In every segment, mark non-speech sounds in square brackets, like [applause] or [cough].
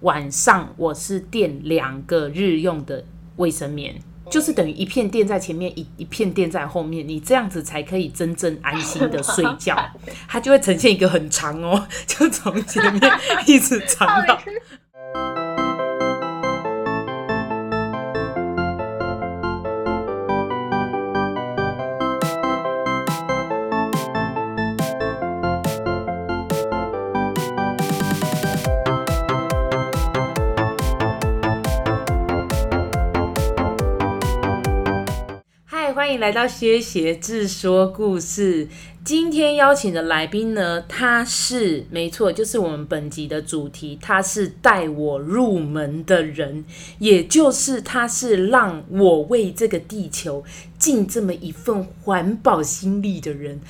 晚上我是垫两个日用的卫生棉，就是等于一片垫在前面，一一片垫在后面，你这样子才可以真正安心的睡觉。[laughs] 它就会呈现一个很长哦，就从前面一直长到。[laughs] [laughs] 欢迎来到薛协志说故事。今天邀请的来宾呢，他是没错，就是我们本集的主题，他是带我入门的人，也就是他是让我为这个地球尽这么一份环保心力的人。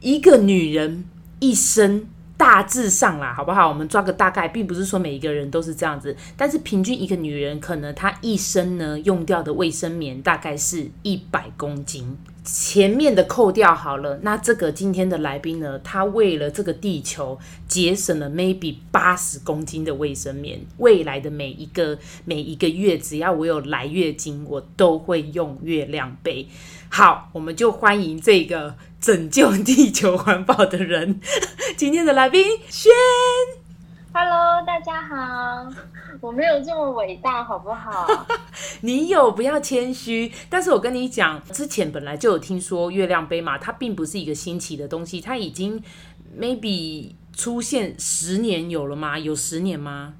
一个女人一生。大致上啦，好不好？我们抓个大概，并不是说每一个人都是这样子，但是平均一个女人可能她一生呢用掉的卫生棉大概是一百公斤。前面的扣掉好了，那这个今天的来宾呢，他为了这个地球节省了 maybe 八十公斤的卫生棉。未来的每一个每一个月，只要我有来月经，我都会用月亮杯。好，我们就欢迎这个。拯救地球环保的人，[laughs] 今天的来宾轩。Hello，大家好。我没有这么伟大，好不好？[laughs] 你有，不要谦虚。但是我跟你讲，之前本来就有听说月亮杯嘛，它并不是一个新奇的东西，它已经 maybe 出现十年有了吗？有十年吗？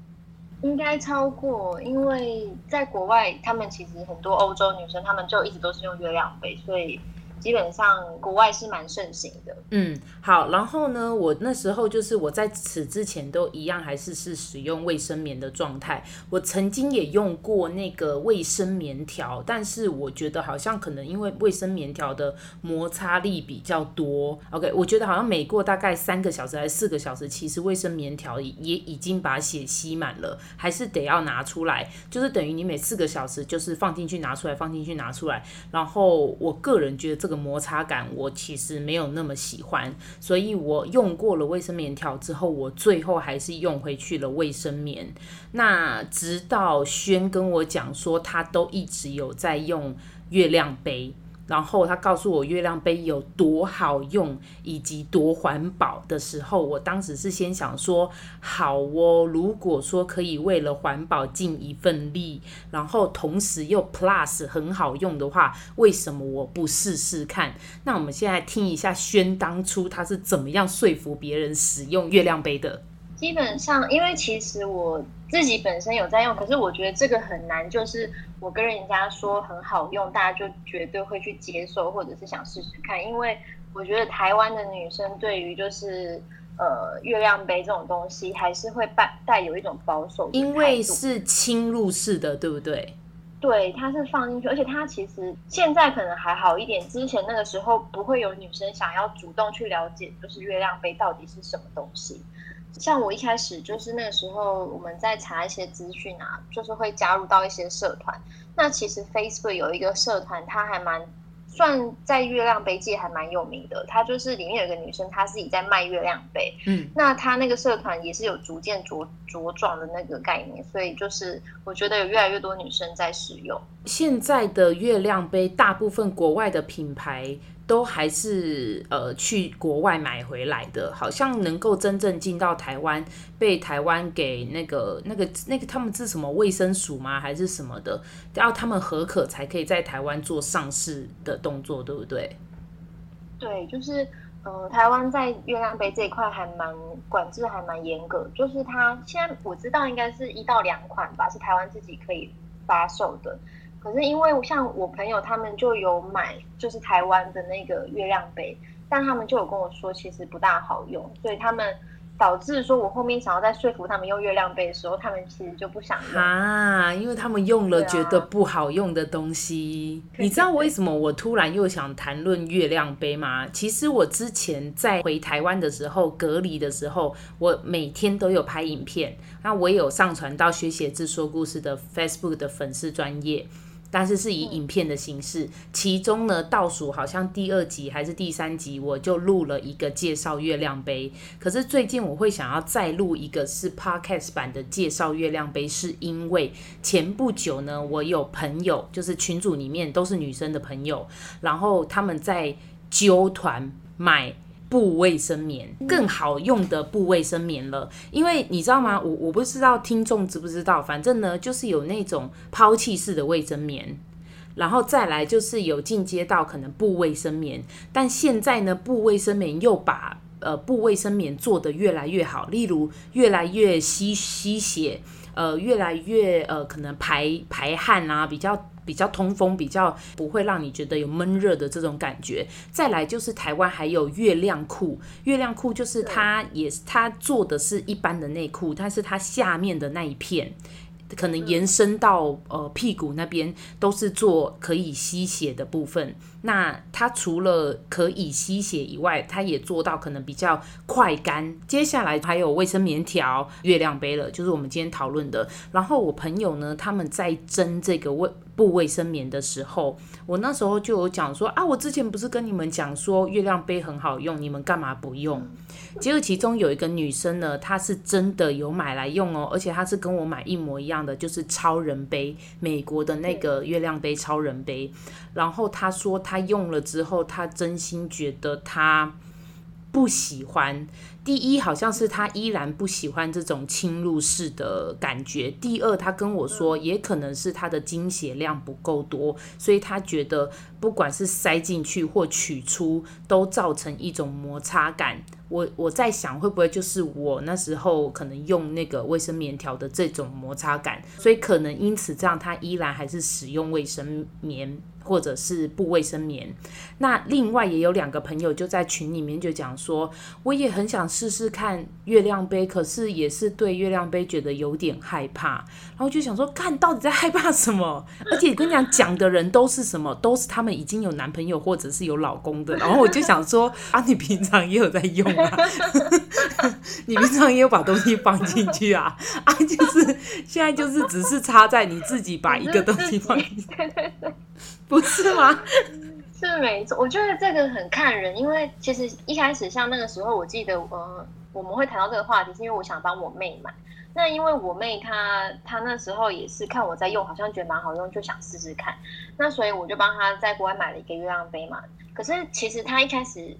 应该超过，因为在国外，他们其实很多欧洲女生，她们就一直都是用月亮杯，所以。基本上国外是蛮盛行的。嗯，好，然后呢，我那时候就是我在此之前都一样，还是是使用卫生棉的状态。我曾经也用过那个卫生棉条，但是我觉得好像可能因为卫生棉条的摩擦力比较多。OK，我觉得好像每过大概三个小时还是四个小时，其实卫生棉条也已经把血吸满了，还是得要拿出来，就是等于你每四个小时就是放进去拿出来，放进去拿出来。然后我个人觉得这个。个摩擦感我其实没有那么喜欢，所以我用过了卫生棉条之后，我最后还是用回去了卫生棉。那直到轩跟我讲说，他都一直有在用月亮杯。然后他告诉我月亮杯有多好用以及多环保的时候，我当时是先想说好哦，如果说可以为了环保尽一份力，然后同时又 plus 很好用的话，为什么我不试试看？那我们现在听一下轩当初他是怎么样说服别人使用月亮杯的。基本上，因为其实我自己本身有在用，可是我觉得这个很难，就是我跟人家说很好用，大家就绝对会去接受，或者是想试试看。因为我觉得台湾的女生对于就是呃月亮杯这种东西，还是会带带有一种保守，因为是侵入式的，对不对？对，它是放进去，而且它其实现在可能还好一点，之前那个时候不会有女生想要主动去了解，就是月亮杯到底是什么东西。像我一开始就是那个时候，我们在查一些资讯啊，就是会加入到一些社团。那其实 Facebook 有一个社团，它还蛮算在月亮杯界还蛮有名的。它就是里面有一个女生，她自己在卖月亮杯。嗯，那她那个社团也是有逐渐茁茁壮的那个概念，所以就是我觉得有越来越多女生在使用。现在的月亮杯，大部分国外的品牌。都还是呃去国外买回来的，好像能够真正进到台湾，被台湾给那个那个那个他们是什么卫生署吗？还是什么的，要他们合可才可以在台湾做上市的动作，对不对？对，就是呃，台湾在月亮杯这一块还蛮管制，还蛮严格。就是它现在我知道应该是一到两款吧，是台湾自己可以发售的。可是因为像我朋友他们就有买，就是台湾的那个月亮杯，但他们就有跟我说，其实不大好用，所以他们导致说我后面想要再说服他们用月亮杯的时候，他们其实就不想用啊，因为他们用了觉得不好用的东西。啊、你知道为什么我突然又想谈论月亮杯吗？其实我之前在回台湾的时候隔离的时候，我每天都有拍影片，那我也有上传到学写字说故事的 Facebook 的粉丝专页。但是是以影片的形式。其中呢，倒数好像第二集还是第三集，我就录了一个介绍月亮杯。可是最近我会想要再录一个是 Podcast 版的介绍月亮杯，是因为前不久呢，我有朋友，就是群组里面都是女生的朋友，然后他们在揪团买。布卫生棉更好用的布卫生棉了，因为你知道吗？我我不知道听众知不知道，反正呢，就是有那种抛弃式的卫生棉，然后再来就是有进阶到可能布卫生棉，但现在呢，布卫生棉又把呃布卫生棉做得越来越好，例如越来越吸吸血，呃，越来越呃可能排排汗啊，比较。比较通风，比较不会让你觉得有闷热的这种感觉。再来就是台湾还有月亮裤，月亮裤就是它也是它做的是一般的内裤，但是它下面的那一片。可能延伸到呃屁股那边都是做可以吸血的部分。那它除了可以吸血以外，它也做到可能比较快干。接下来还有卫生棉条、月亮杯了，就是我们今天讨论的。然后我朋友呢，他们在争这个卫布卫生棉的时候，我那时候就有讲说啊，我之前不是跟你们讲说月亮杯很好用，你们干嘛不用？[laughs] 结果其中有一个女生呢，她是真的有买来用哦，而且她是跟我买一模一样的，就是超人杯，美国的那个月亮杯超人杯。然后她说她用了之后，他真心觉得他不喜欢。第一，好像是他依然不喜欢这种侵入式的感觉。第二，他跟我说，也可能是他的经血量不够多，所以他觉得不管是塞进去或取出，都造成一种摩擦感。我我在想，会不会就是我那时候可能用那个卫生棉条的这种摩擦感，所以可能因此这样，他依然还是使用卫生棉或者是布卫生棉。那另外也有两个朋友就在群里面就讲说，我也很想试试看月亮杯，可是也是对月亮杯觉得有点害怕。然后就想说，看到底在害怕什么？[laughs] 而且跟你讲，讲的人都是什么？都是他们已经有男朋友或者是有老公的。然后我就想说，啊，你平常也有在用啊。[laughs] 你平常也有把东西放进去啊？啊，就是现在就是只是插在你自己把一个东西放进去，[laughs] [laughs] 不是吗？[laughs] 是没错，我觉得这个很看人，因为其实一开始像那个时候，我记得呃，我们会谈到这个话题，是因为我想帮我妹买。那因为我妹她她那时候也是看我在用，好像觉得蛮好用，就想试试看。那所以我就帮她在国外买了一个月亮杯嘛。可是其实她一开始。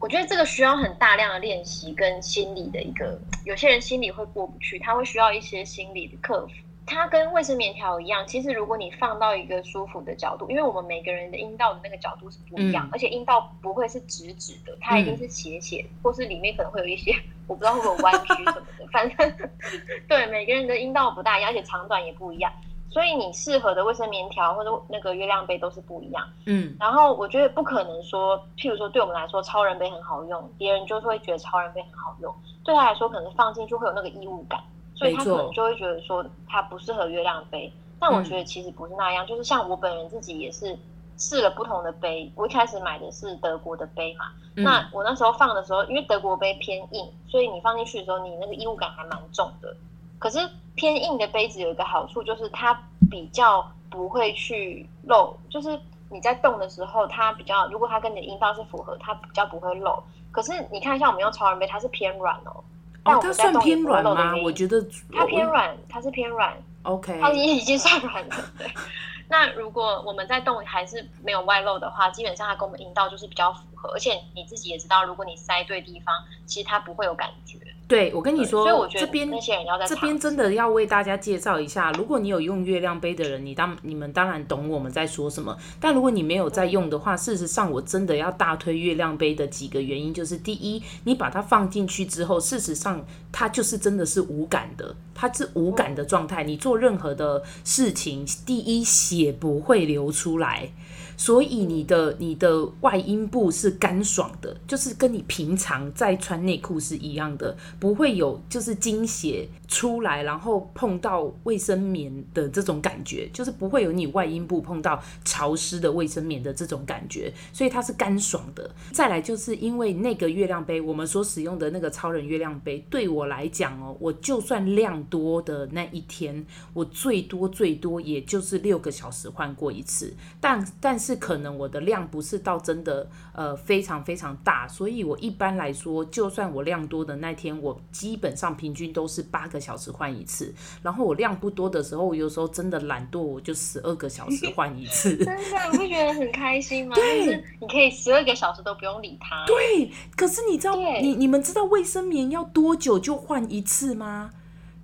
我觉得这个需要很大量的练习跟心理的一个，有些人心里会过不去，他会需要一些心理的克服。它跟卫生棉条一样，其实如果你放到一个舒服的角度，因为我们每个人的阴道的那个角度是不一样，嗯、而且阴道不会是直直的，它一定是斜斜，嗯、或是里面可能会有一些我不知道会不会弯曲什么的，反正对每个人的阴道不大一样，而且长短也不一样。所以你适合的卫生棉条或者那个月亮杯都是不一样，嗯，然后我觉得不可能说，譬如说对我们来说超人杯很好用，别人就会觉得超人杯很好用，对他来说可能放进去会有那个异物感，所以他可能就会觉得说他不适合月亮杯。但我觉得其实不是那样，就是像我本人自己也是试了不同的杯，我一开始买的是德国的杯嘛，那我那时候放的时候，因为德国杯偏硬，所以你放进去的时候，你那个异物感还蛮重的。可是偏硬的杯子有一个好处，就是它比较不会去漏，就是你在动的时候，它比较，如果它跟你的阴道是符合，它比较不会漏。可是你看，一下我们用超人杯，它是偏软哦。哦，它算偏软吗？我觉得它偏软，它是偏软。OK，它已经算软了。对。那如果我们在动还是没有外露的话，基本上它跟我们阴道就是比较符合，而且你自己也知道，如果你塞对地方，其实它不会有感觉。对，我跟你说，这边这边真的要为大家介绍一下。如果你有用月亮杯的人，你当你们当然懂我们在说什么。但如果你没有在用的话，事实上我真的要大推月亮杯的几个原因，就是第一，你把它放进去之后，事实上它就是真的是无感的，它是无感的状态。你做任何的事情，第一血不会流出来。所以你的你的外阴部是干爽的，就是跟你平常在穿内裤是一样的，不会有就是经血出来，然后碰到卫生棉的这种感觉，就是不会有你外阴部碰到潮湿的卫生棉的这种感觉，所以它是干爽的。再来就是因为那个月亮杯，我们所使用的那个超人月亮杯，对我来讲哦，我就算量多的那一天，我最多最多也就是六个小时换过一次，但但是可能我的量不是到真的呃非常非常大，所以我一般来说，就算我量多的那天，我基本上平均都是八个小时换一次。然后我量不多的时候，我有时候真的懒惰，我就十二个小时 [laughs] 换一次。真的，你不觉得很开心吗？对，[laughs] 就是你可以十二个小时都不用理它。对，可是你知道，你你们知道卫生棉要多久就换一次吗？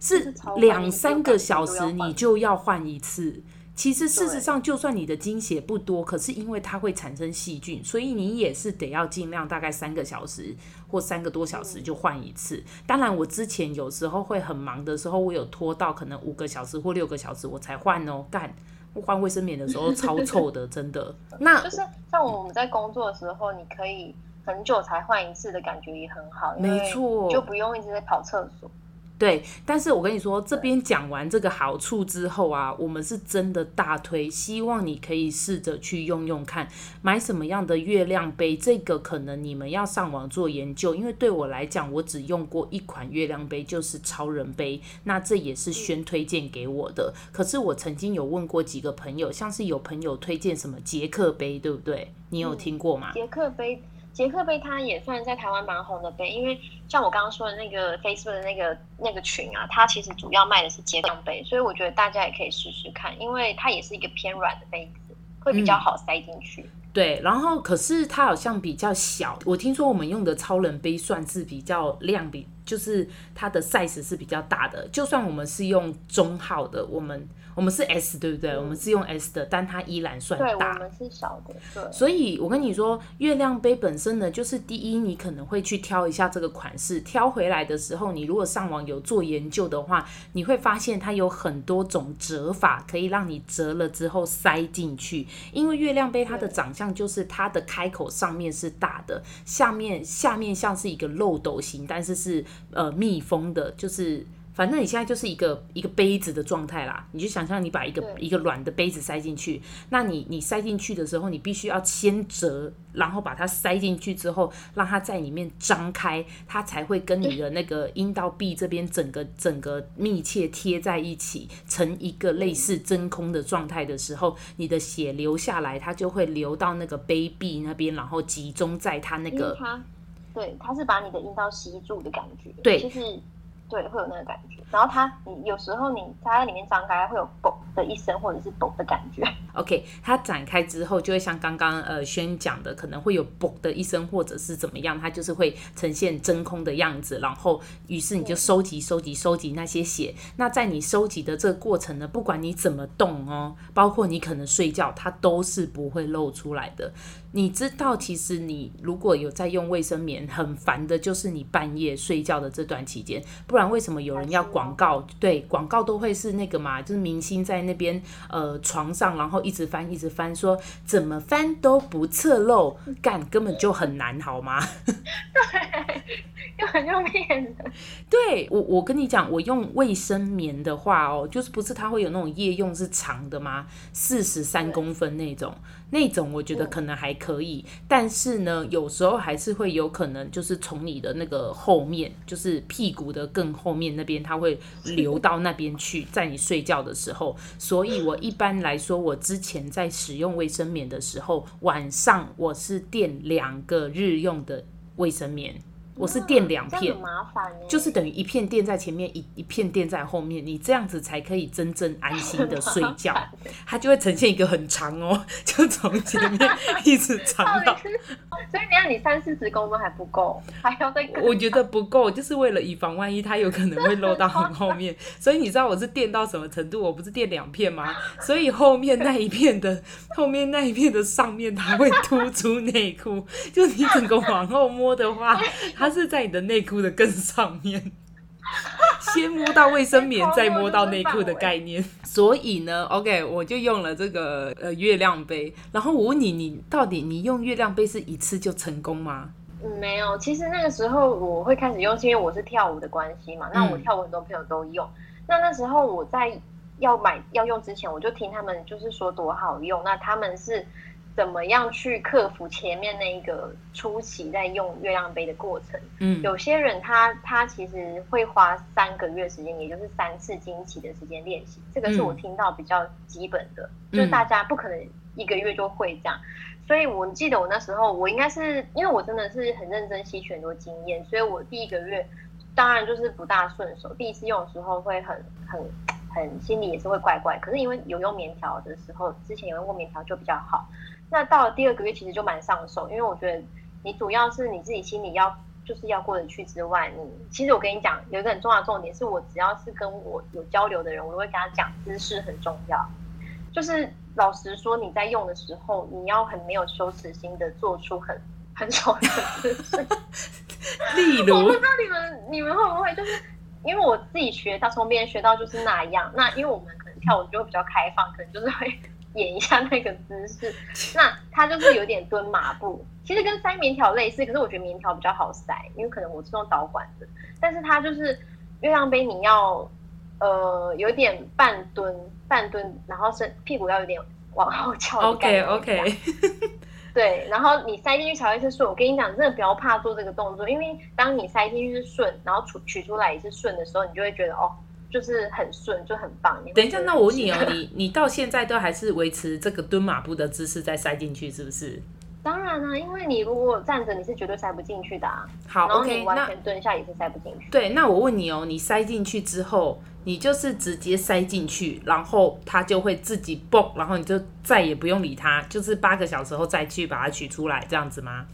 是两三个小时你就要换一次。其实事实上，就算你的经血不多，可是因为它会产生细菌，所以你也是得要尽量大概三个小时或三个多小时就换一次。当然，我之前有时候会很忙的时候，我有拖到可能五个小时或六个小时我才换哦。干，我换卫生棉的时候超臭的，真的。那就是像我们在工作的时候，你可以很久才换一次的感觉也很好，没错，就不用一直在跑厕所。对，但是我跟你说，这边讲完这个好处之后啊，我们是真的大推，希望你可以试着去用用看，买什么样的月亮杯，这个可能你们要上网做研究，因为对我来讲，我只用过一款月亮杯，就是超人杯，那这也是宣推荐给我的。可是我曾经有问过几个朋友，像是有朋友推荐什么杰克杯，对不对？你有听过吗？杰克杯。杰克杯它也算在台湾蛮红的杯，因为像我刚刚说的那个 Facebook 的那个那个群啊，它其实主要卖的是杰克杯，所以我觉得大家也可以试试看，因为它也是一个偏软的杯子，会比较好塞进去。嗯。对，然后可是它好像比较小，我听说我们用的超人杯算是比较量比，就是它的 size 是比较大的，就算我们是用中号的，我们。我们是 S 对不对？嗯、我们是用 S 的，但它依然算大。对，我们是小的。对。所以我跟你说，月亮杯本身呢，就是第一，你可能会去挑一下这个款式，挑回来的时候，你如果上网有做研究的话，你会发现它有很多种折法，可以让你折了之后塞进去。因为月亮杯它的长相就是它的开口上面是大的，下面下面像是一个漏斗形，但是是呃密封的，就是。反正你现在就是一个一个杯子的状态啦，你就想象你把一个一个软的杯子塞进去，那你你塞进去的时候，你必须要先折，然后把它塞进去之后，让它在里面张开，它才会跟你的那个阴道壁这边整个整个密切贴在一起，成一个类似真空的状态的时候，你的血流下来，它就会流到那个杯壁那边，然后集中在它那个，它对，它是把你的阴道吸住的感觉，对，就是。对，会有那个感觉。然后它，你有时候你它在里面张开，会有“嘣”的一声，或者是“嘣”的感觉。[laughs] OK，它展开之后，就会像刚刚呃轩讲的，可能会有“嘣”的一声，或者是怎么样，它就是会呈现真空的样子。然后，于是你就收集、收集、收集那些血。那在你收集的这个过程呢，不管你怎么动哦，包括你可能睡觉，它都是不会露出来的。你知道，其实你如果有在用卫生棉，很烦的就是你半夜睡觉的这段期间。不然为什么有人要广告？对，广告都会是那个嘛，就是明星在那边呃床上，然后一直翻一直翻，说怎么翻都不侧漏，干根本就很难，好吗？对，又很用面的。对我，我跟你讲，我用卫生棉的话哦，就是不是它会有那种夜用是长的吗？四十三公分那种。那种我觉得可能还可以，但是呢，有时候还是会有可能，就是从你的那个后面，就是屁股的更后面那边，它会流到那边去，在你睡觉的时候。所以我一般来说，我之前在使用卫生棉的时候，晚上我是垫两个日用的卫生棉。我是垫两片，麻烦，就是等于一片垫在前面，一一片垫在后面，你这样子才可以真正安心的睡觉。[laughs] 它就会呈现一个很长哦，[laughs] 就从前面一直长到。[laughs] 所以你看，你三四十公分还不够，还要再。我觉得不够，就是为了以防万一，它有可能会漏到很后面。所以你知道我是垫到什么程度？我不是垫两片吗？所以后面那一片的后面那一片的上面，它会突出内裤。就你整个往后摸的话。它是在你的内裤的更上面，[laughs] 先摸到卫生棉，再摸到内裤的概念。所以呢，OK，我就用了这个呃月亮杯。然后我问你，你到底你用月亮杯是一次就成功吗？嗯，没有。其实那个时候我会开始用，是因为我是跳舞的关系嘛。那我跳舞很多朋友都用。嗯、那那时候我在要买要用之前，我就听他们就是说多好用。那他们是怎么样去克服前面那一个初期在用月亮杯的过程？嗯，有些人他他其实会花三个月时间，也就是三次经期的时间练习。这个是我听到比较基本的，嗯、就是大家不可能一个月就会这样。所以我记得我那时候，我应该是因为我真的是很认真吸取很多经验，所以我第一个月当然就是不大顺手。第一次用的时候会很很很心里也是会怪怪，可是因为有用棉条的时候，之前有用过棉条就比较好。那到了第二个月其实就蛮上手，因为我觉得你主要是你自己心里要就是要过得去之外，你其实我跟你讲有一个很重要的重点是我只要是跟我有交流的人，我都会跟他讲姿势很重要，就是。老实说，你在用的时候，你要很没有羞耻心的做出很很丑的姿势。例如，我不知道你们你们会不会，就是因为我自己学到，从别人学到就是那样。那因为我们可能跳舞就会比较开放，可能就是会演一下那个姿势。那它就是有点蹲马步，其实跟塞棉条类似，可是我觉得棉条比较好塞，因为可能我是用导管的。但是它就是月亮杯，你要呃有点半蹲。半蹲，然后身屁股要有点往后翘。OK OK。[laughs] 对，然后你塞进去才会是顺。我跟你讲，真的不要怕做这个动作，因为当你塞进去是顺，然后取取出来也是顺的时候，你就会觉得哦，就是很顺，就很棒。等一下，那我问你哦，你 [laughs] 你到现在都还是维持这个蹲马步的姿势再塞进去，是不是？当然啦、啊，因为你如果站着，你是绝对塞不进去的啊。好，OK，完全蹲下也是塞不进去。对，那我问你哦，你塞进去之后，你就是直接塞进去，然后它就会自己蹦，然后你就再也不用理它，就是八个小时后再去把它取出来，这样子吗？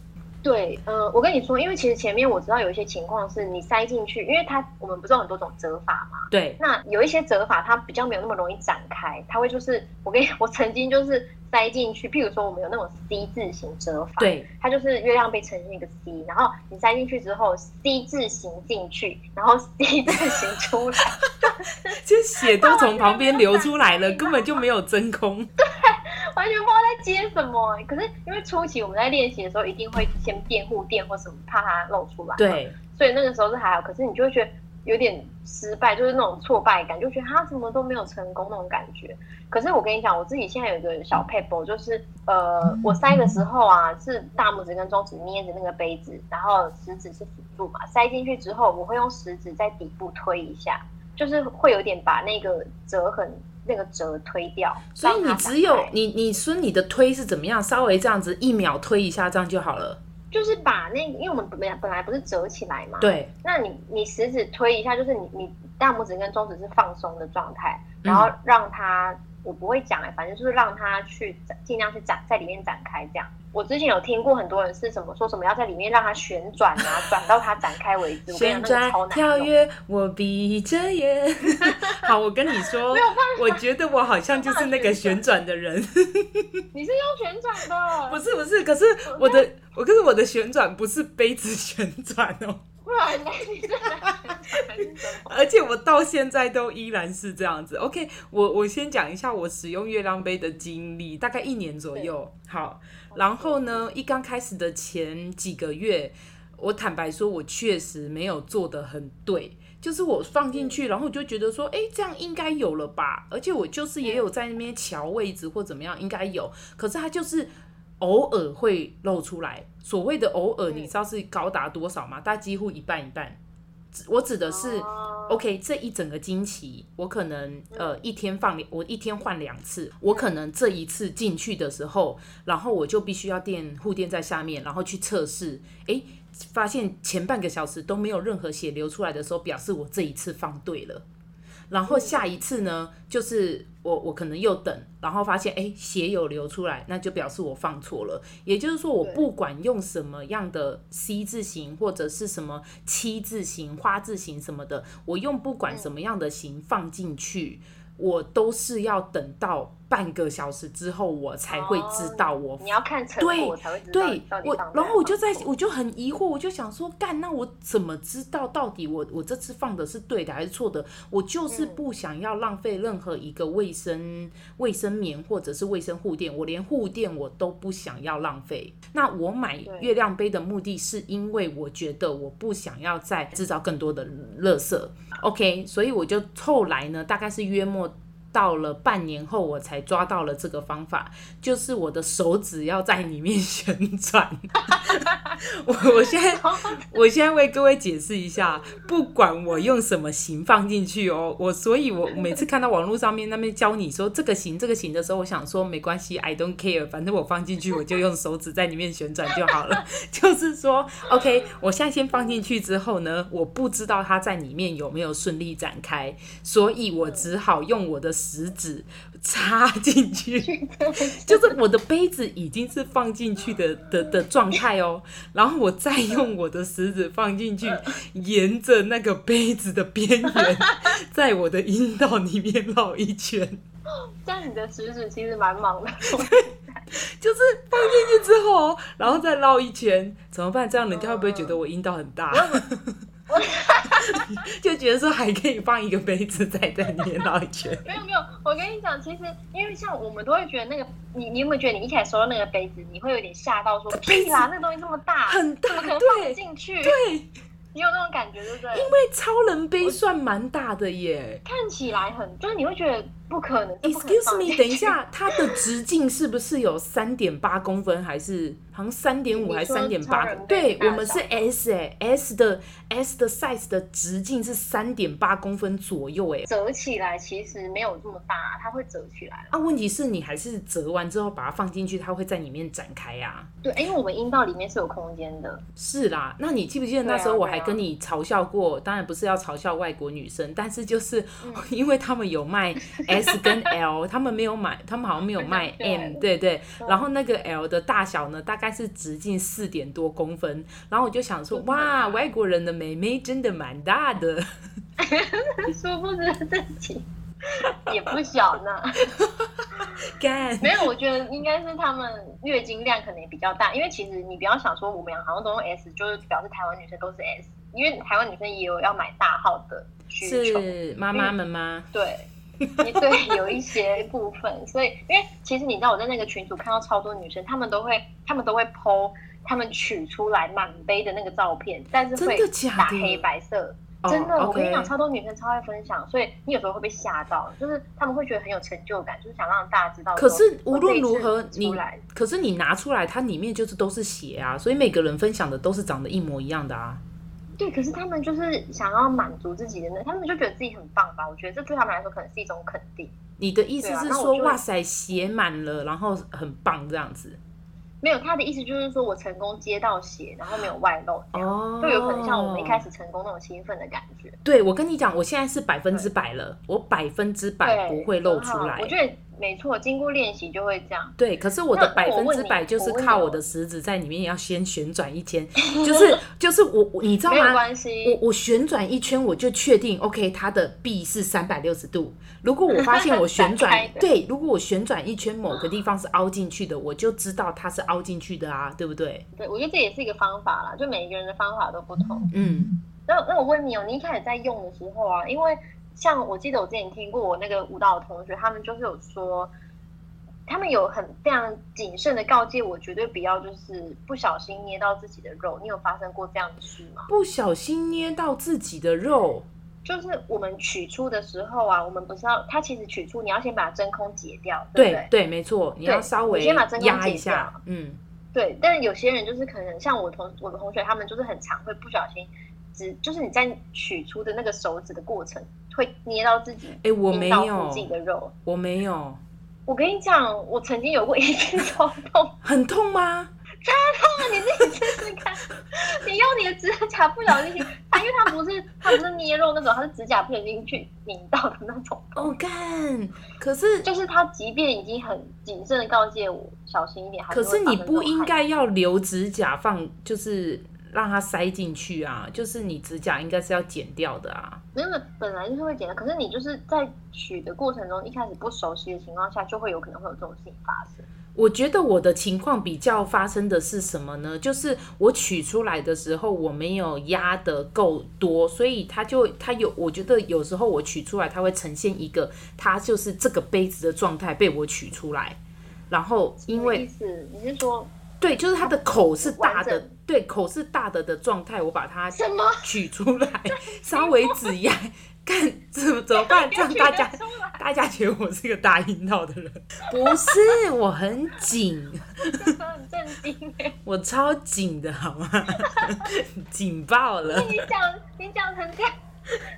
对，呃，我跟你说，因为其实前面我知道有一些情况是你塞进去，因为它我们不是有很多种折法嘛。对。那有一些折法它比较没有那么容易展开，它会就是我跟你我曾经就是。塞进去，譬如说我们有那种 C 字形折法，对，它就是月亮被呈现一个 C，然后你塞进去之后 C 字形进去，然后 C 字形出来，[laughs] 其实血都从旁边流出来了，[laughs] 根本就没有真空，对，[laughs] 完全不知道在接什么。可是因为初期我们在练习的时候，一定会先垫护垫或什么，怕它露出来，对，所以那个时候是还好。可是你就会觉得。有点失败，就是那种挫败感，就觉得他怎么都没有成功那种感觉。可是我跟你讲，我自己现在有一个小 paper，，就是呃，我塞的时候啊，是大拇指跟中指捏着那个杯子，然后食指是辅助嘛。塞进去之后，我会用食指在底部推一下，就是会有点把那个折痕、那个折推掉。所以你只有你，你说你的推是怎么样？稍微这样子一秒推一下，这样就好了。就是把那个，因为我们本来本来不是折起来嘛，对。那你你食指推一下，就是你你大拇指跟中指是放松的状态，然后让它，嗯、我不会讲哎，反正就是让他去尽量去展在里面展开这样。我之前有听过很多人是什么说什么要在里面让它旋转啊，[laughs] 转到它展开为止。旋转跳跃，我闭着眼。[laughs] 好，我跟你说，我觉得我好像就是那个旋转的人。[laughs] 你是用旋转的？不是不是，可是我的我可是我的旋转不是杯子旋转哦。不然呢？而且我到现在都依然是这样子。OK，我我先讲一下我使用月亮杯的经历，大概一年左右。好，然后呢，一刚开始的前几个月，我坦白说，我确实没有做的很对。就是我放进去，然后我就觉得说，哎，这样应该有了吧？而且我就是也有在那边瞧位置或怎么样，应该有。可是它就是。偶尔会露出来，所谓的偶尔，你知道是高达多少吗？大概几乎一半一半。我指的是，OK，这一整个经期，我可能呃一天放两，我一天换两次，我可能这一次进去的时候，然后我就必须要垫护垫在下面，然后去测试，诶，发现前半个小时都没有任何血流出来的时候，表示我这一次放对了。然后下一次呢，就是我我可能又等，然后发现哎血有流出来，那就表示我放错了。也就是说，我不管用什么样的 C 字形或者是什么七字形、花字形什么的，我用不管什么样的形放进去，我都是要等到半个小时之后，我才会知道我。哦、你要看成果才会知道对。对，我然后我就在，我就很疑惑，我就想说，干，那我怎么知道到底我我这次放的是对的还是错的？我就是不想要浪费任何一个卫生卫生棉或者是卫生护垫，我连护垫我都不想要浪费。那我买月亮杯的目的是因为我觉得我不想要再制造更多的垃圾。OK，所以我就后来呢，大概是约莫。到了半年后，我才抓到了这个方法，就是我的手指要在里面 [laughs] 旋转。[laughs] 我我现在我现在为各位解释一下，不管我用什么型放进去哦，我所以，我每次看到网络上面那边教你说这个型这个型的时候，我想说没关系，I don't care，反正我放进去我就用手指在里面旋转就好了。[laughs] 就是说，OK，我现在先放进去之后呢，我不知道它在里面有没有顺利展开，所以我只好用我的。食指插进去，[laughs] 就是我的杯子已经是放进去的的的状态哦，然后我再用我的食指放进去，沿着那个杯子的边缘，[laughs] 在我的阴道里面绕一圈。这样你的食指其实蛮忙的，[laughs] 就是放进去之后，然后再绕一圈，怎么办？这样人家会不会觉得我阴道很大？[laughs] 就觉得说还可以放一个杯子在在里面绕一圈。[laughs] 没有没有，我跟你讲，其实因为像我们都会觉得那个，你你有没有觉得你一开始收到那个杯子，你会有点吓到说，说屁啦，那个东西这么大，很大，怎么可能放进去？对。你有那种感觉，对不对？因为超人杯算蛮大的耶，看起来很，就是你会觉得不可能。Excuse me，等一下，它的直径是不是有三点八公分，还是好像三点五还是三点八？对，我们是 S 哎，S 的 S 的 size 的直径是三点八公分左右哎，折起来其实没有这么大，它会折起来。啊，问题是你还是折完之后把它放进去，它会在里面展开呀？对，因为我们阴道里面是有空间的。是啦，那你记不记得那时候我还。跟你嘲笑过，当然不是要嘲笑外国女生，但是就是 [laughs] 因为他们有卖 S [laughs] 跟 L，[laughs] 他们没有买，他们好像没有卖 M，对对。然后那个 L 的大小呢，大概是直径四点多公分。然后我就想说，哇，外国人的妹妹真的蛮大的，[laughs] 殊不知自己也不小呢。[laughs] 没有，我觉得应该是他们月经量可能也比较大，因为其实你不要想说我们好像都用 S，就是表示台湾女生都是 S，因为台湾女生也有要买大号的需求，是妈妈们吗？对，对，有一些部分，所以因为其实你知道我在那个群组看到超多女生，她们都会，她们都会 po 她们取出来满杯的那个照片，但是会打黑白色。真的，oh. 我跟你讲，超多女生超爱分享，所以你有时候会被吓到，就是他们会觉得很有成就感，就是想让大家知道。可是无论如何，你可是你拿出来，它里面就是都是血啊，所以每个人分享的都是长得一模一样的啊。对，可是他们就是想要满足自己的那，他们就觉得自己很棒吧？我觉得这对他们来说可能是一种肯定。你的意思是说，哇塞，写满了，然后很棒这样子。没有，他的意思就是说我成功接到血，然后没有外露，哦，就有可能像我们一开始成功那种兴奋的感觉。对，我跟你讲，我现在是百分之百了，我百分之百不会露出来。我觉得。没错，经过练习就会这样。对，可是我的百分之百就是靠我的食指在里面要先旋转一圈，[laughs] 就是就是我，你知道吗？没关系，我我旋转一圈，我就确定 OK，它的臂是三百六十度。如果我发现我旋 [laughs] 转，对，如果我旋转一圈某个地方是凹进去的，我就知道它是凹进去的啊，对不对？对，我觉得这也是一个方法啦，就每一个人的方法都不同。嗯，那那我问你哦，你一开始在用的时候啊，因为。像我记得我之前听过我那个舞蹈的同学，他们就是有说，他们有很非常谨慎的告诫我，绝对不要就是不小心捏到自己的肉。你有发生过这样的事吗？不小心捏到自己的肉，就是我们取出的时候啊，我们不是要它其实取出，你要先把真空解掉，对不对？对，对，没错，你要稍微先把真空解掉。嗯，对。但是有些人就是可能像我同我的同学，他们就是很常会不小心。只就是你在取出的那个手指的过程，会捏到自己哎，我没有自己的肉，我没有。我跟你讲，我曾经有过一次 [laughs] 超痛，很痛吗？超痛啊！你自己试试看，你用你的指甲不小心，它因为它不是它不是捏肉那种，它是指甲不小心去拧到的那种。哦干！可是就是他即便已经很谨慎的告诫我小心一点，可是你不应该要留指甲放就是。让它塞进去啊？就是你指甲应该是要剪掉的啊。没有，本来就是会剪的。可是你就是在取的过程中，一开始不熟悉的情况下，就会有可能会有这种事情发生。我觉得我的情况比较发生的是什么呢？就是我取出来的时候，我没有压得够多，所以它就它有。我觉得有时候我取出来，它会呈现一个它就是这个杯子的状态被我取出来，然后因为意思你是说？对，就是它的口是大的，对，口是大的的状态，我把它什么取出来，稍微指压，看怎么怎么办？这样大家大家觉得我是一个大阴道的人？[laughs] 不是，我很紧，很震惊，[laughs] 我超紧的好吗？[laughs] 紧爆了！你讲你讲成这样。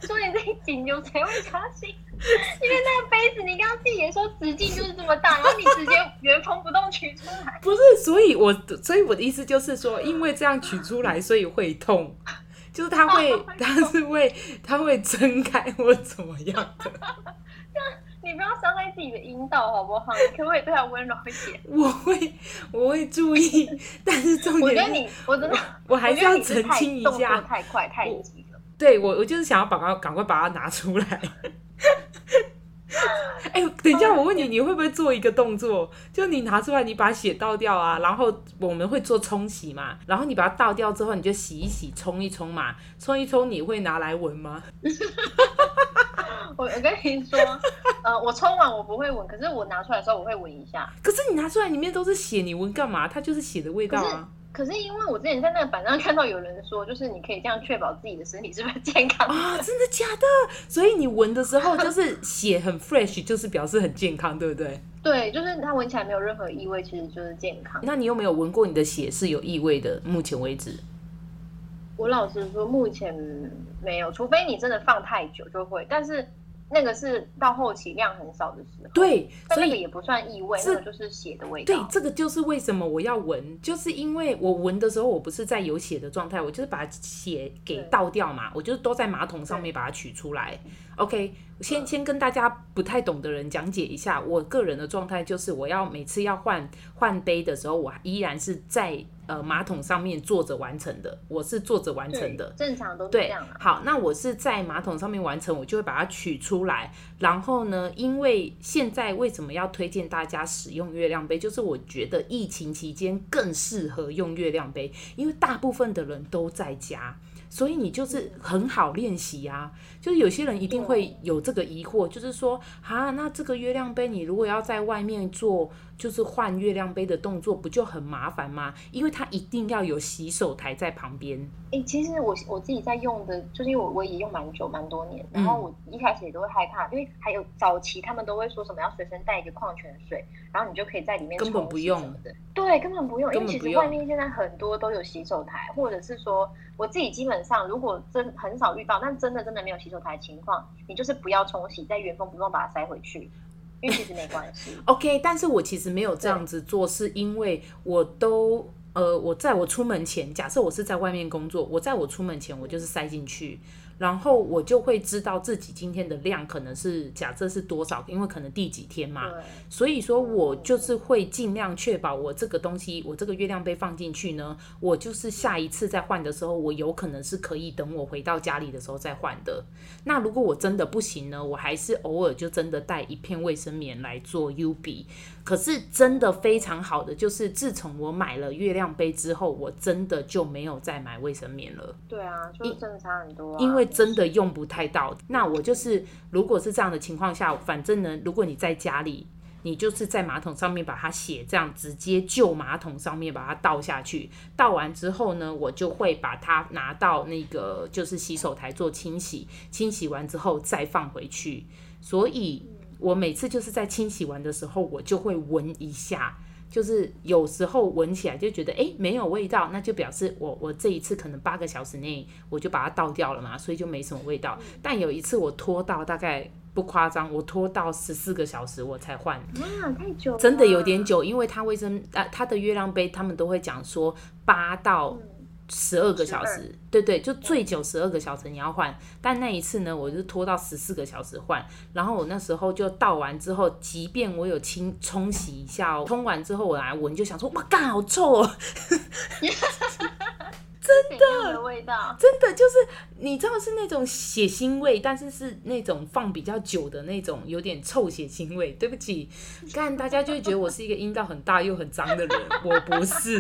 说你自己紧，有谁会相信？因为那个杯子，你刚刚自己也说直径就是这么大，然后你直接原封不动取出来。不是，所以我所以我的意思就是说，因为这样取出来，所以会痛，就是它会，[laughs] 它是会，它会撑开或怎么样的。[laughs] 你不要伤害自己的阴道好不好？你可不可以对它温柔一点？我会，我会注意。但是重点是，我觉得你，我真的，我还是要澄清一下，太快太急。对我，我就是想要把它赶快把它拿出来。[laughs] 哎、欸，等一下，我问你，你会不会做一个动作？就你拿出来，你把血倒掉啊，然后我们会做冲洗嘛，然后你把它倒掉之后，你就洗一洗，冲一冲嘛，冲一冲，你会拿来闻吗？[laughs] 我我跟你说，呃，我冲完我不会闻，可是我拿出来的时候我会闻一下。可是你拿出来里面都是血，你闻干嘛？它就是血的味道啊。可是因为我之前在那个板上看到有人说，就是你可以这样确保自己的身体是不是健康啊？真的假的？所以你闻的时候就是血很 fresh，[laughs] 就是表示很健康，对不对？对，就是它闻起来没有任何异味，其实就是健康。那你有没有闻过你的血是有异味的？目前为止，我老实说，目前没有，除非你真的放太久就会，但是。那个是到后期量很少的时候，对，所以也不算异味，那个就是血的味道。对，这个就是为什么我要闻，就是因为我闻的时候，我不是在有血的状态，我就是把血给倒掉嘛，我就是都在马桶上面把它取出来。OK，先先跟大家不太懂的人讲解一下，我个人的状态就是，我要每次要换换杯的时候，我依然是在。呃，马桶上面坐着完成的，我是坐着完成的，正常都是这样。对，好，那我是在马桶上面完成，我就会把它取出来。然后呢，因为现在为什么要推荐大家使用月亮杯？就是我觉得疫情期间更适合用月亮杯，因为大部分的人都在家。所以你就是很好练习啊，就是有些人一定会有这个疑惑，就是说啊，那这个月亮杯你如果要在外面做，就是换月亮杯的动作，不就很麻烦吗？因为它一定要有洗手台在旁边。哎、欸，其实我我自己在用的，就是因为我我也用蛮久蛮多年，然后我一开始也都会害怕，因为还有早期他们都会说什么要随身带一个矿泉水，然后你就可以在里面根本不用的，对，根本不用，因为其实外面现在很多都有洗手台，或者是说我自己基本上如果真很少遇到，但真的真的没有洗手台的情况，你就是不要冲洗，在原封不动把它塞回去。因为其实没关系。[laughs] OK，但是我其实没有这样子做，是因为我都呃，我在我出门前，假设我是在外面工作，我在我出门前，我就是塞进去。然后我就会知道自己今天的量可能是假设是多少，因为可能第几天嘛，所以说我就是会尽量确保我这个东西，我这个月亮杯放进去呢，我就是下一次再换的时候，我有可能是可以等我回到家里的时候再换的。那如果我真的不行呢，我还是偶尔就真的带一片卫生棉来做 U 比。可是真的非常好的就是，自从我买了月亮杯之后，我真的就没有再买卫生棉了。对啊，就是真的差很多啊。因为真的用不太到。那我就是，如果是这样的情况下，反正呢，如果你在家里，你就是在马桶上面把它写这样，直接就马桶上面把它倒下去。倒完之后呢，我就会把它拿到那个就是洗手台做清洗，清洗完之后再放回去。所以。我每次就是在清洗完的时候，我就会闻一下，就是有时候闻起来就觉得诶没有味道，那就表示我我这一次可能八个小时内我就把它倒掉了嘛，所以就没什么味道。但有一次我拖到大概不夸张，我拖到十四个小时我才换，哇，太久了，真的有点久，因为它卫生啊，它的月亮杯他们都会讲说八到。十二个小时，对对，就最久十二个小时你要换，但那一次呢，我就拖到十四个小时换。然后我那时候就倒完之后，即便我有清冲洗一下哦，冲完之后我来闻，就想说哇，干好臭哦，[laughs] 真真的，的味道，真的就是你知道是那种血腥味，但是是那种放比较久的那种，有点臭血腥味。对不起，看大家就会觉得我是一个阴道很大又很脏的人，[laughs] 我不是。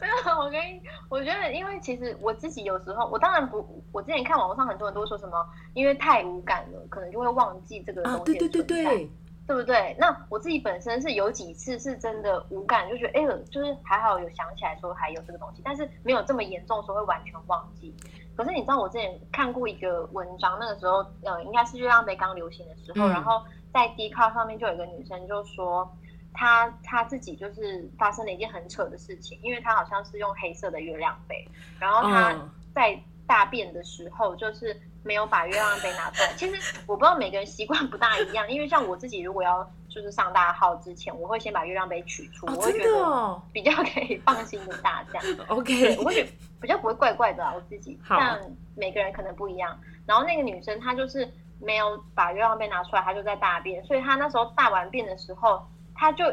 没有，我跟你，我觉得，因为其实我自己有时候，我当然不，我之前看网络上很多人都说什么，因为太无感了，可能就会忘记这个东西。啊，对对对对。对不对？那我自己本身是有几次是真的无感，就觉得哎，就是还好有想起来说还有这个东西，但是没有这么严重说会完全忘记。可是你知道我之前看过一个文章，那个时候呃应该是月亮杯刚流行的时候，嗯、然后在 Dcard 上面就有一个女生就说她她自己就是发生了一件很扯的事情，因为她好像是用黑色的月亮杯，然后她在大便的时候就是。没有把月亮杯拿出来。其实我不知道每个人习惯不大一样，因为像我自己，如果要就是上大号之前，我会先把月亮杯取出，哦、我会觉得比较可以放心的大这样。[laughs] OK，我会觉得比较不会怪怪的啊，我自己。但每个人可能不一样。然后那个女生她就是没有把月亮杯拿出来，她就在大便，所以她那时候大完便的时候，她就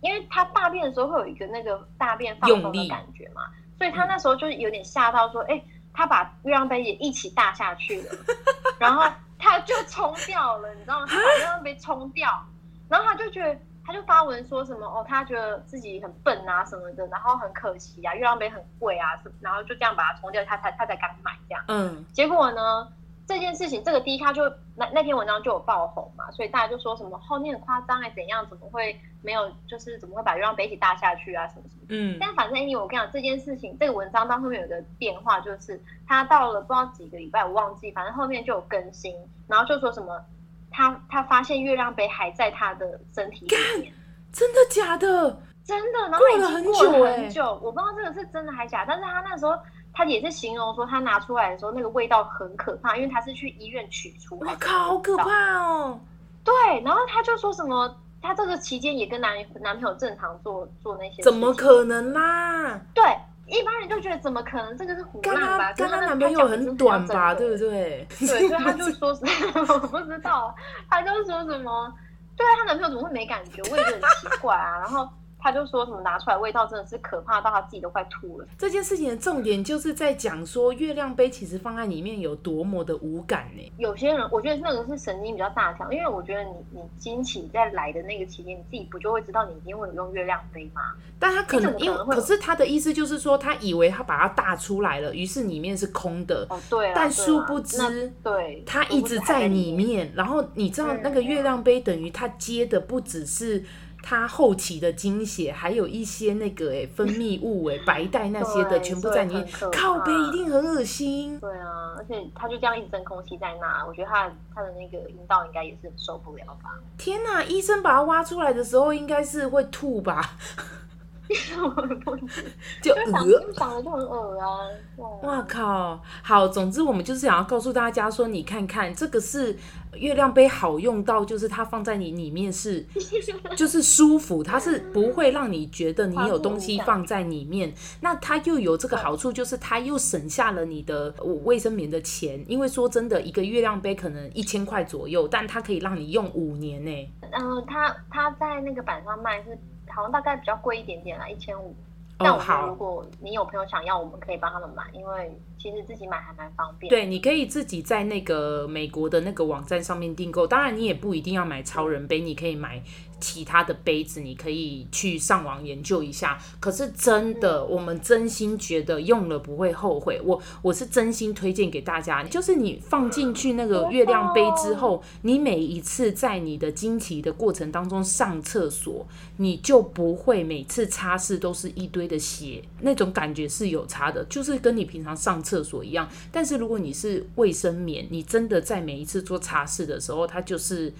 因为她大便的时候会有一个那个大便放松的感觉嘛，所以她那时候就有点吓到说，哎、欸。他把月亮杯也一起大下去了，[laughs] 然后他就冲掉了，你知道吗？他把月亮杯冲掉，然后他就觉得，他就发文说什么哦，他觉得自己很笨啊什么的，然后很可惜啊，月亮杯很贵啊，然后就这样把它冲掉，他才他才敢买这样。嗯，结果呢？这件事情，这个 D 咖就那那篇文章就有爆红嘛，所以大家就说什么后面、哦、很夸张哎，怎样？怎么会没有？就是怎么会把月亮杯一起搭下去啊？什么什么？嗯。但反正因为我跟你讲这件事情，这个文章到后面有个变化，就是他到了不知道几个礼拜，我忘记，反正后面就有更新，然后就说什么他他发现月亮杯还在他的身体里面，真的假的？真的，然后过了很久很久，我不知道这个是真的还假，但是他那时候。他也是形容说，他拿出来的时候那个味道很可怕，因为他是去医院取出来。我靠，好可怕哦！对，然后他就说什么，他这个期间也跟男男朋友正常做做那些。怎么可能啦？对，一般人就觉得怎么可能？这个是胡乱吧？跟他男朋友很短吧？对不对？[laughs] 对，所以他就说什么 [laughs] 我不知道，他就说什么，对他男朋友怎么会没感觉？我也觉得很奇怪啊，然后。他就说什么拿出来味道真的是可怕到他自己都快吐了。这件事情的重点就是在讲说月亮杯其实放在里面有多么的无感呢？有些人我觉得那个是神经比较大条，因为我觉得你你惊喜在来的那个期间，你自己不就会知道你一定会有用月亮杯吗？但他可能因为可是他的意思就是说他以为他把它大出来了，于是里面是空的。哦，对。但殊不知，对，他一直在里面。然后你知道那个月亮杯等于他接的不只是。他后期的经血，还有一些那个哎分泌物哎白带那些的，全部在里面，靠背一定很恶心。对啊，而且他就这样一直真空吸在那，我觉得他他的那个阴道应该也是受不了吧。天哪，医生把它挖出来的时候，应该是会吐吧？[laughs] 就恶，长得就很恶啊！哇靠！好，总之我们就是想要告诉大家说，你看看这个是月亮杯，好用到就是它放在你里面是，[laughs] 就是舒服，它是不会让你觉得你有东西放在里面。那它又有这个好处，就是它又省下了你的卫生棉的钱。因为说真的，一个月亮杯可能一千块左右，但它可以让你用五年呢。嗯，它它在那个板上卖是。好像大概比较贵一点点啦，一千五。但我觉得如果你有朋友想要，我们可以帮他们买，因为其实自己买还蛮方便。对，你可以自己在那个美国的那个网站上面订购。当然，你也不一定要买超人杯，你可以买。其他的杯子你可以去上网研究一下，可是真的，我们真心觉得用了不会后悔。我我是真心推荐给大家，就是你放进去那个月亮杯之后，你每一次在你的经期的过程当中上厕所，你就不会每次擦拭都是一堆的血，那种感觉是有差的，就是跟你平常上厕所一样。但是如果你是卫生棉，你真的在每一次做擦拭的时候，它就是。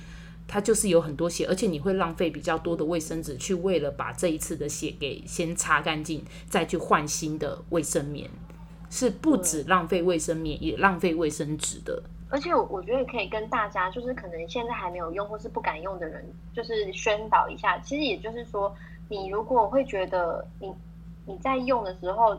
它就是有很多血，而且你会浪费比较多的卫生纸，去为了把这一次的血给先擦干净，再去换新的卫生棉，是不止浪费卫生棉，也浪费卫生纸的。而且我我觉得可以跟大家，就是可能现在还没有用或是不敢用的人，就是宣导一下。其实也就是说，你如果会觉得你你在用的时候，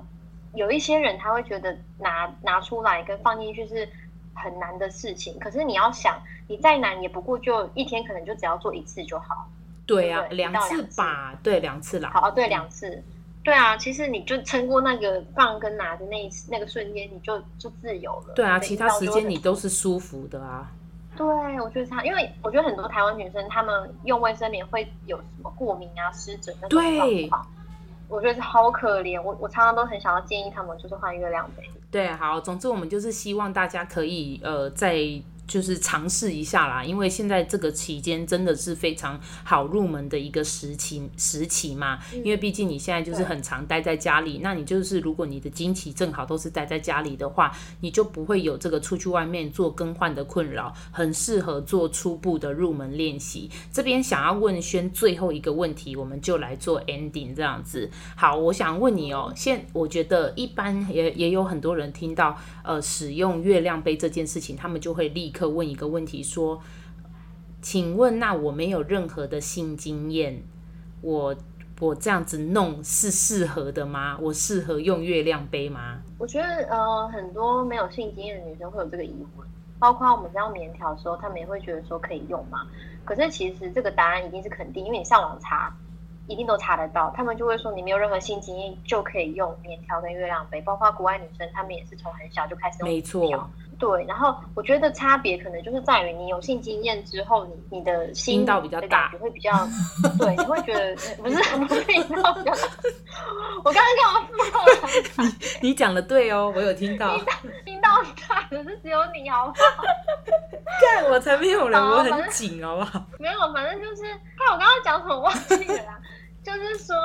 有一些人他会觉得拿拿出来跟放进去是很难的事情，可是你要想。你再难也不过就一天，可能就只要做一次就好。对啊，两次吧，对，两次啦。好，对，两次。对啊，其实你就撑过那个放跟拿的那一那个瞬间，你就就自由了。对啊，其他时间你都是舒服的啊。对，我觉得他，因为我觉得很多台湾女生她们用卫生棉会有什么过敏啊、湿疹那种状况，我觉得好可怜。我我常常都很想要建议他们就是换月亮杯。对，好，总之我们就是希望大家可以呃在。就是尝试一下啦，因为现在这个期间真的是非常好入门的一个时期时期嘛。因为毕竟你现在就是很常待在家里，那你就是如果你的经期正好都是待在家里的话，你就不会有这个出去外面做更换的困扰，很适合做初步的入门练习。这边想要问轩最后一个问题，我们就来做 ending 这样子。好，我想问你哦，现我觉得一般也也有很多人听到呃使用月亮杯这件事情，他们就会立。可问一个问题说，请问那我没有任何的性经验，我我这样子弄是适合的吗？我适合用月亮杯吗？我觉得呃，很多没有性经验的女生会有这个疑问，包括我们在用棉条的时候，她们也会觉得说可以用吗？可是其实这个答案一定是肯定，因为你上网查，一定都查得到。他们就会说你没有任何性经验就可以用棉条跟月亮杯，包括国外女生，她们也是从很小就开始用棉条。对，然后我觉得差别可能就是在于你有性经验之后，你你的心道比较大，会比较对，你会觉得不是不是阴道比较大。我刚刚干嘛附和了？[laughs] 你你讲的对哦，我有听到。阴道大的是只有你好不好？[laughs] 干我才没有人，我很紧好不好？[laughs] 没有，反正就是看我刚刚讲什么忘记了啦。就是说，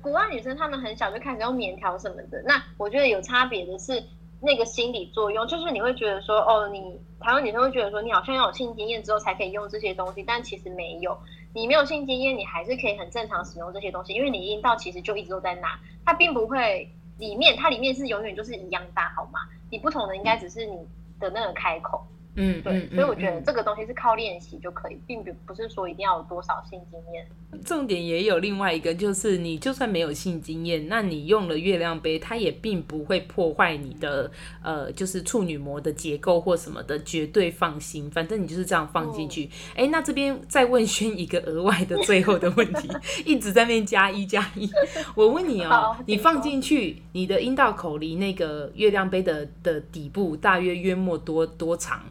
国外女生她们很小就开始用棉条什么的，那我觉得有差别的是。那个心理作用就是你会觉得说，哦，你台湾女生会觉得说，你好像要有性经验之后才可以用这些东西，但其实没有，你没有性经验，你还是可以很正常使用这些东西，因为你阴道其实就一直都在那，它并不会里面，它里面是永远就是一样大，好吗？你不同的应该只是你的那个开口。嗯，对，所以我觉得这个东西是靠练习就可以，并不不是说一定要有多少性经验。重点也有另外一个，就是你就算没有性经验，那你用了月亮杯，它也并不会破坏你的呃，就是处女膜的结构或什么的，绝对放心。反正你就是这样放进去。哎、嗯，那这边再问轩一个额外的最后的问题，[laughs] 一直在那边加一加一。我问你哦，你放进去，你的阴道口离那个月亮杯的的底部大约约莫多多长？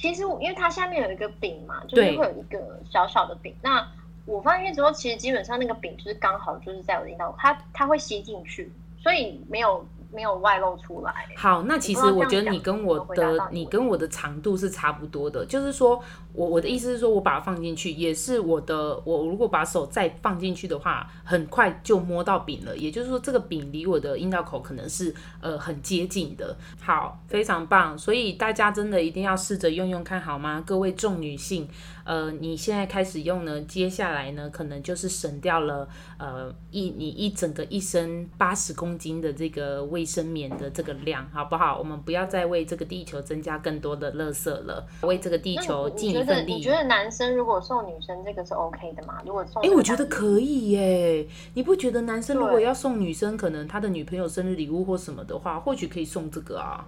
其实，因为它下面有一个饼嘛，就是会有一个小小的饼。那我放进去之后，其实基本上那个饼就是刚好就是在我的阴道，它它会吸进去，所以没有。没有外露出来。好，那其实我觉得你跟我的你跟我的长度是差不多的，就是说我我的意思是说，我把它放进去，也是我的我如果把手再放进去的话，很快就摸到饼了。也就是说，这个饼离我的阴道口可能是呃很接近的。好，非常棒，所以大家真的一定要试着用用看好吗？各位重女性。呃，你现在开始用呢，接下来呢，可能就是省掉了呃一你一整个一升八十公斤的这个卫生棉的这个量，好不好？我们不要再为这个地球增加更多的垃圾了，为这个地球尽一份力。你觉得男生如果送女生这个是 OK 的吗？如果送，哎、欸，我觉得可以耶。你不觉得男生如果要送女生，可能他的女朋友生日礼物或什么的话，或许可以送这个啊？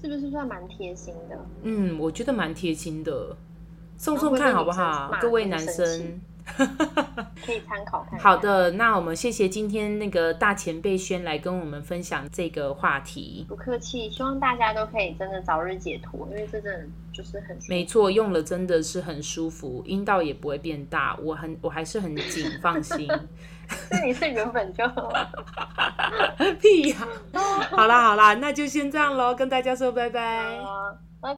是不是算蛮贴心的？嗯，我觉得蛮贴心的。送送看好不好，各位男生可以参考看看。好的，那我们谢谢今天那个大前辈轩来跟我们分享这个话题。不客气，希望大家都可以真的早日解脱，因为这真的就是很没错，用了真的是很舒服，阴道也不会变大，我很我还是很紧，[laughs] 放心。那你是原本就 [laughs] 屁呀、啊！好啦好啦，那就先这样喽，跟大家说拜拜。